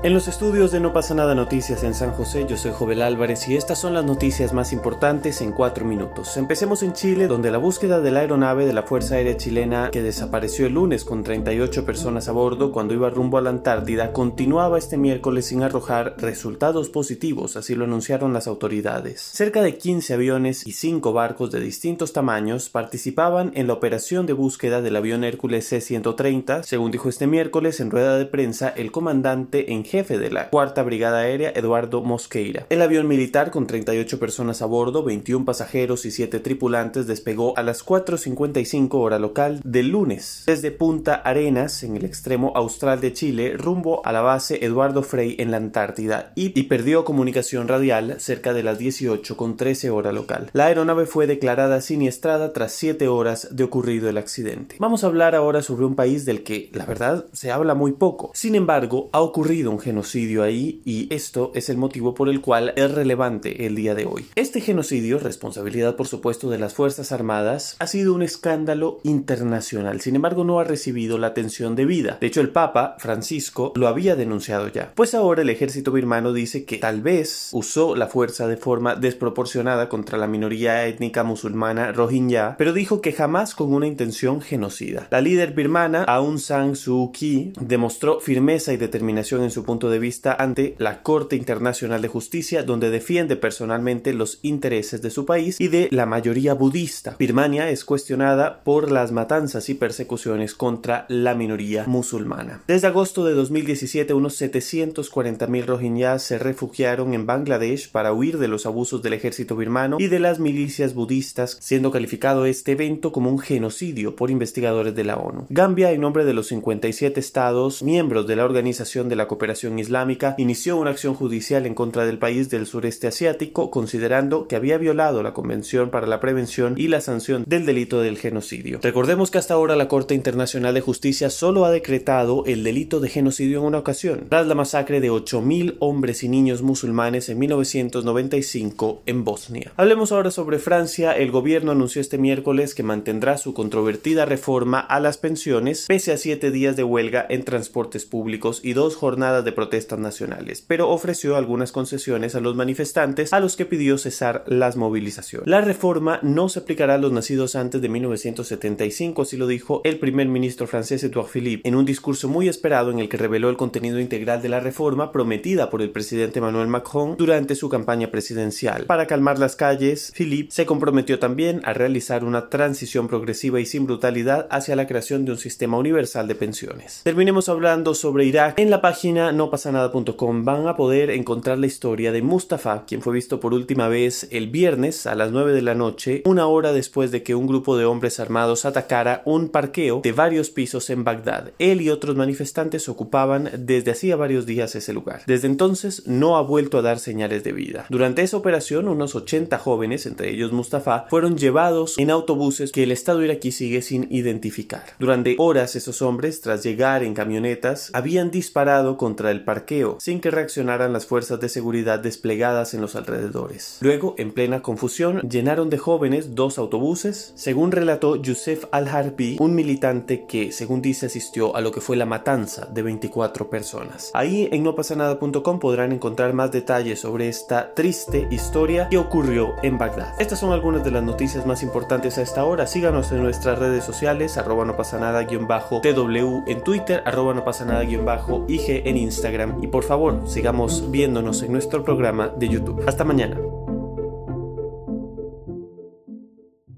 En los estudios de No pasa nada noticias en San José, yo soy Jovel Álvarez y estas son las noticias más importantes en cuatro minutos. Empecemos en Chile, donde la búsqueda de la aeronave de la Fuerza Aérea Chilena que desapareció el lunes con 38 personas a bordo cuando iba rumbo a la Antártida continuaba este miércoles sin arrojar resultados positivos, así lo anunciaron las autoridades. Cerca de 15 aviones y 5 barcos de distintos tamaños participaban en la operación de búsqueda del avión Hércules C-130, según dijo este miércoles en rueda de prensa el comandante en jefe de la Cuarta Brigada Aérea, Eduardo Mosqueira. El avión militar con 38 personas a bordo, 21 pasajeros y 7 tripulantes despegó a las 4.55 hora local del lunes desde Punta Arenas, en el extremo austral de Chile, rumbo a la base Eduardo Frey en la Antártida y, perdió comunicación radial cerca de las 18 con 13 hora local. La aeronave fue declarada siniestrada tras 7 horas de ocurrido el accidente. Vamos a hablar ahora sobre un país del que, la verdad, se habla muy poco. Sin embargo, ha ocurrido un genocidio ahí y esto es el motivo por el cual es relevante el día de hoy. Este genocidio, responsabilidad por supuesto de las Fuerzas Armadas, ha sido un escándalo internacional, sin embargo no ha recibido la atención debida. De hecho el Papa, Francisco, lo había denunciado ya. Pues ahora el ejército birmano dice que tal vez usó la fuerza de forma desproporcionada contra la minoría étnica musulmana rohingya, pero dijo que jamás con una intención genocida. La líder birmana, Aung San Suu Kyi, demostró firmeza y determinación en su punto de vista ante la Corte Internacional de Justicia, donde defiende personalmente los intereses de su país y de la mayoría budista. Birmania es cuestionada por las matanzas y persecuciones contra la minoría musulmana. Desde agosto de 2017, unos 740.000 rohingyas se refugiaron en Bangladesh para huir de los abusos del ejército birmano y de las milicias budistas, siendo calificado este evento como un genocidio por investigadores de la ONU. Gambia, en nombre de los 57 estados miembros de la Organización de la Cooperación Islámica inició una acción judicial en contra del país del sureste asiático, considerando que había violado la Convención para la Prevención y la Sanción del Delito del Genocidio. Recordemos que hasta ahora la Corte Internacional de Justicia solo ha decretado el delito de genocidio en una ocasión, tras la masacre de 8.000 hombres y niños musulmanes en 1995 en Bosnia. Hablemos ahora sobre Francia. El gobierno anunció este miércoles que mantendrá su controvertida reforma a las pensiones pese a siete días de huelga en transportes públicos y dos jornadas de protestas nacionales, pero ofreció algunas concesiones a los manifestantes a los que pidió cesar las movilizaciones. La reforma no se aplicará a los nacidos antes de 1975, así lo dijo el primer ministro francés Edouard Philippe en un discurso muy esperado en el que reveló el contenido integral de la reforma prometida por el presidente Emmanuel Macron durante su campaña presidencial. Para calmar las calles, Philippe se comprometió también a realizar una transición progresiva y sin brutalidad hacia la creación de un sistema universal de pensiones. Terminemos hablando sobre Irak en la página nopasanada.com van a poder encontrar la historia de Mustafa, quien fue visto por última vez el viernes a las 9 de la noche, una hora después de que un grupo de hombres armados atacara un parqueo de varios pisos en Bagdad. Él y otros manifestantes ocupaban desde hacía varios días ese lugar. Desde entonces no ha vuelto a dar señales de vida. Durante esa operación, unos 80 jóvenes, entre ellos Mustafa, fueron llevados en autobuses que el Estado iraquí sigue sin identificar. Durante horas esos hombres, tras llegar en camionetas, habían disparado contra el parqueo, sin que reaccionaran las fuerzas de seguridad desplegadas en los alrededores. Luego, en plena confusión, llenaron de jóvenes dos autobuses, según relató Youssef Al-Harbi, un militante que, según dice, asistió a lo que fue la matanza de 24 personas. Ahí en nopasanada.com podrán encontrar más detalles sobre esta triste historia que ocurrió en Bagdad. Estas son algunas de las noticias más importantes a esta hora. Síganos en nuestras redes sociales, arroba no pasa nada TW en Twitter, arroba no pasa nada IG en Instagram y por favor sigamos viéndonos en nuestro programa de YouTube. Hasta mañana.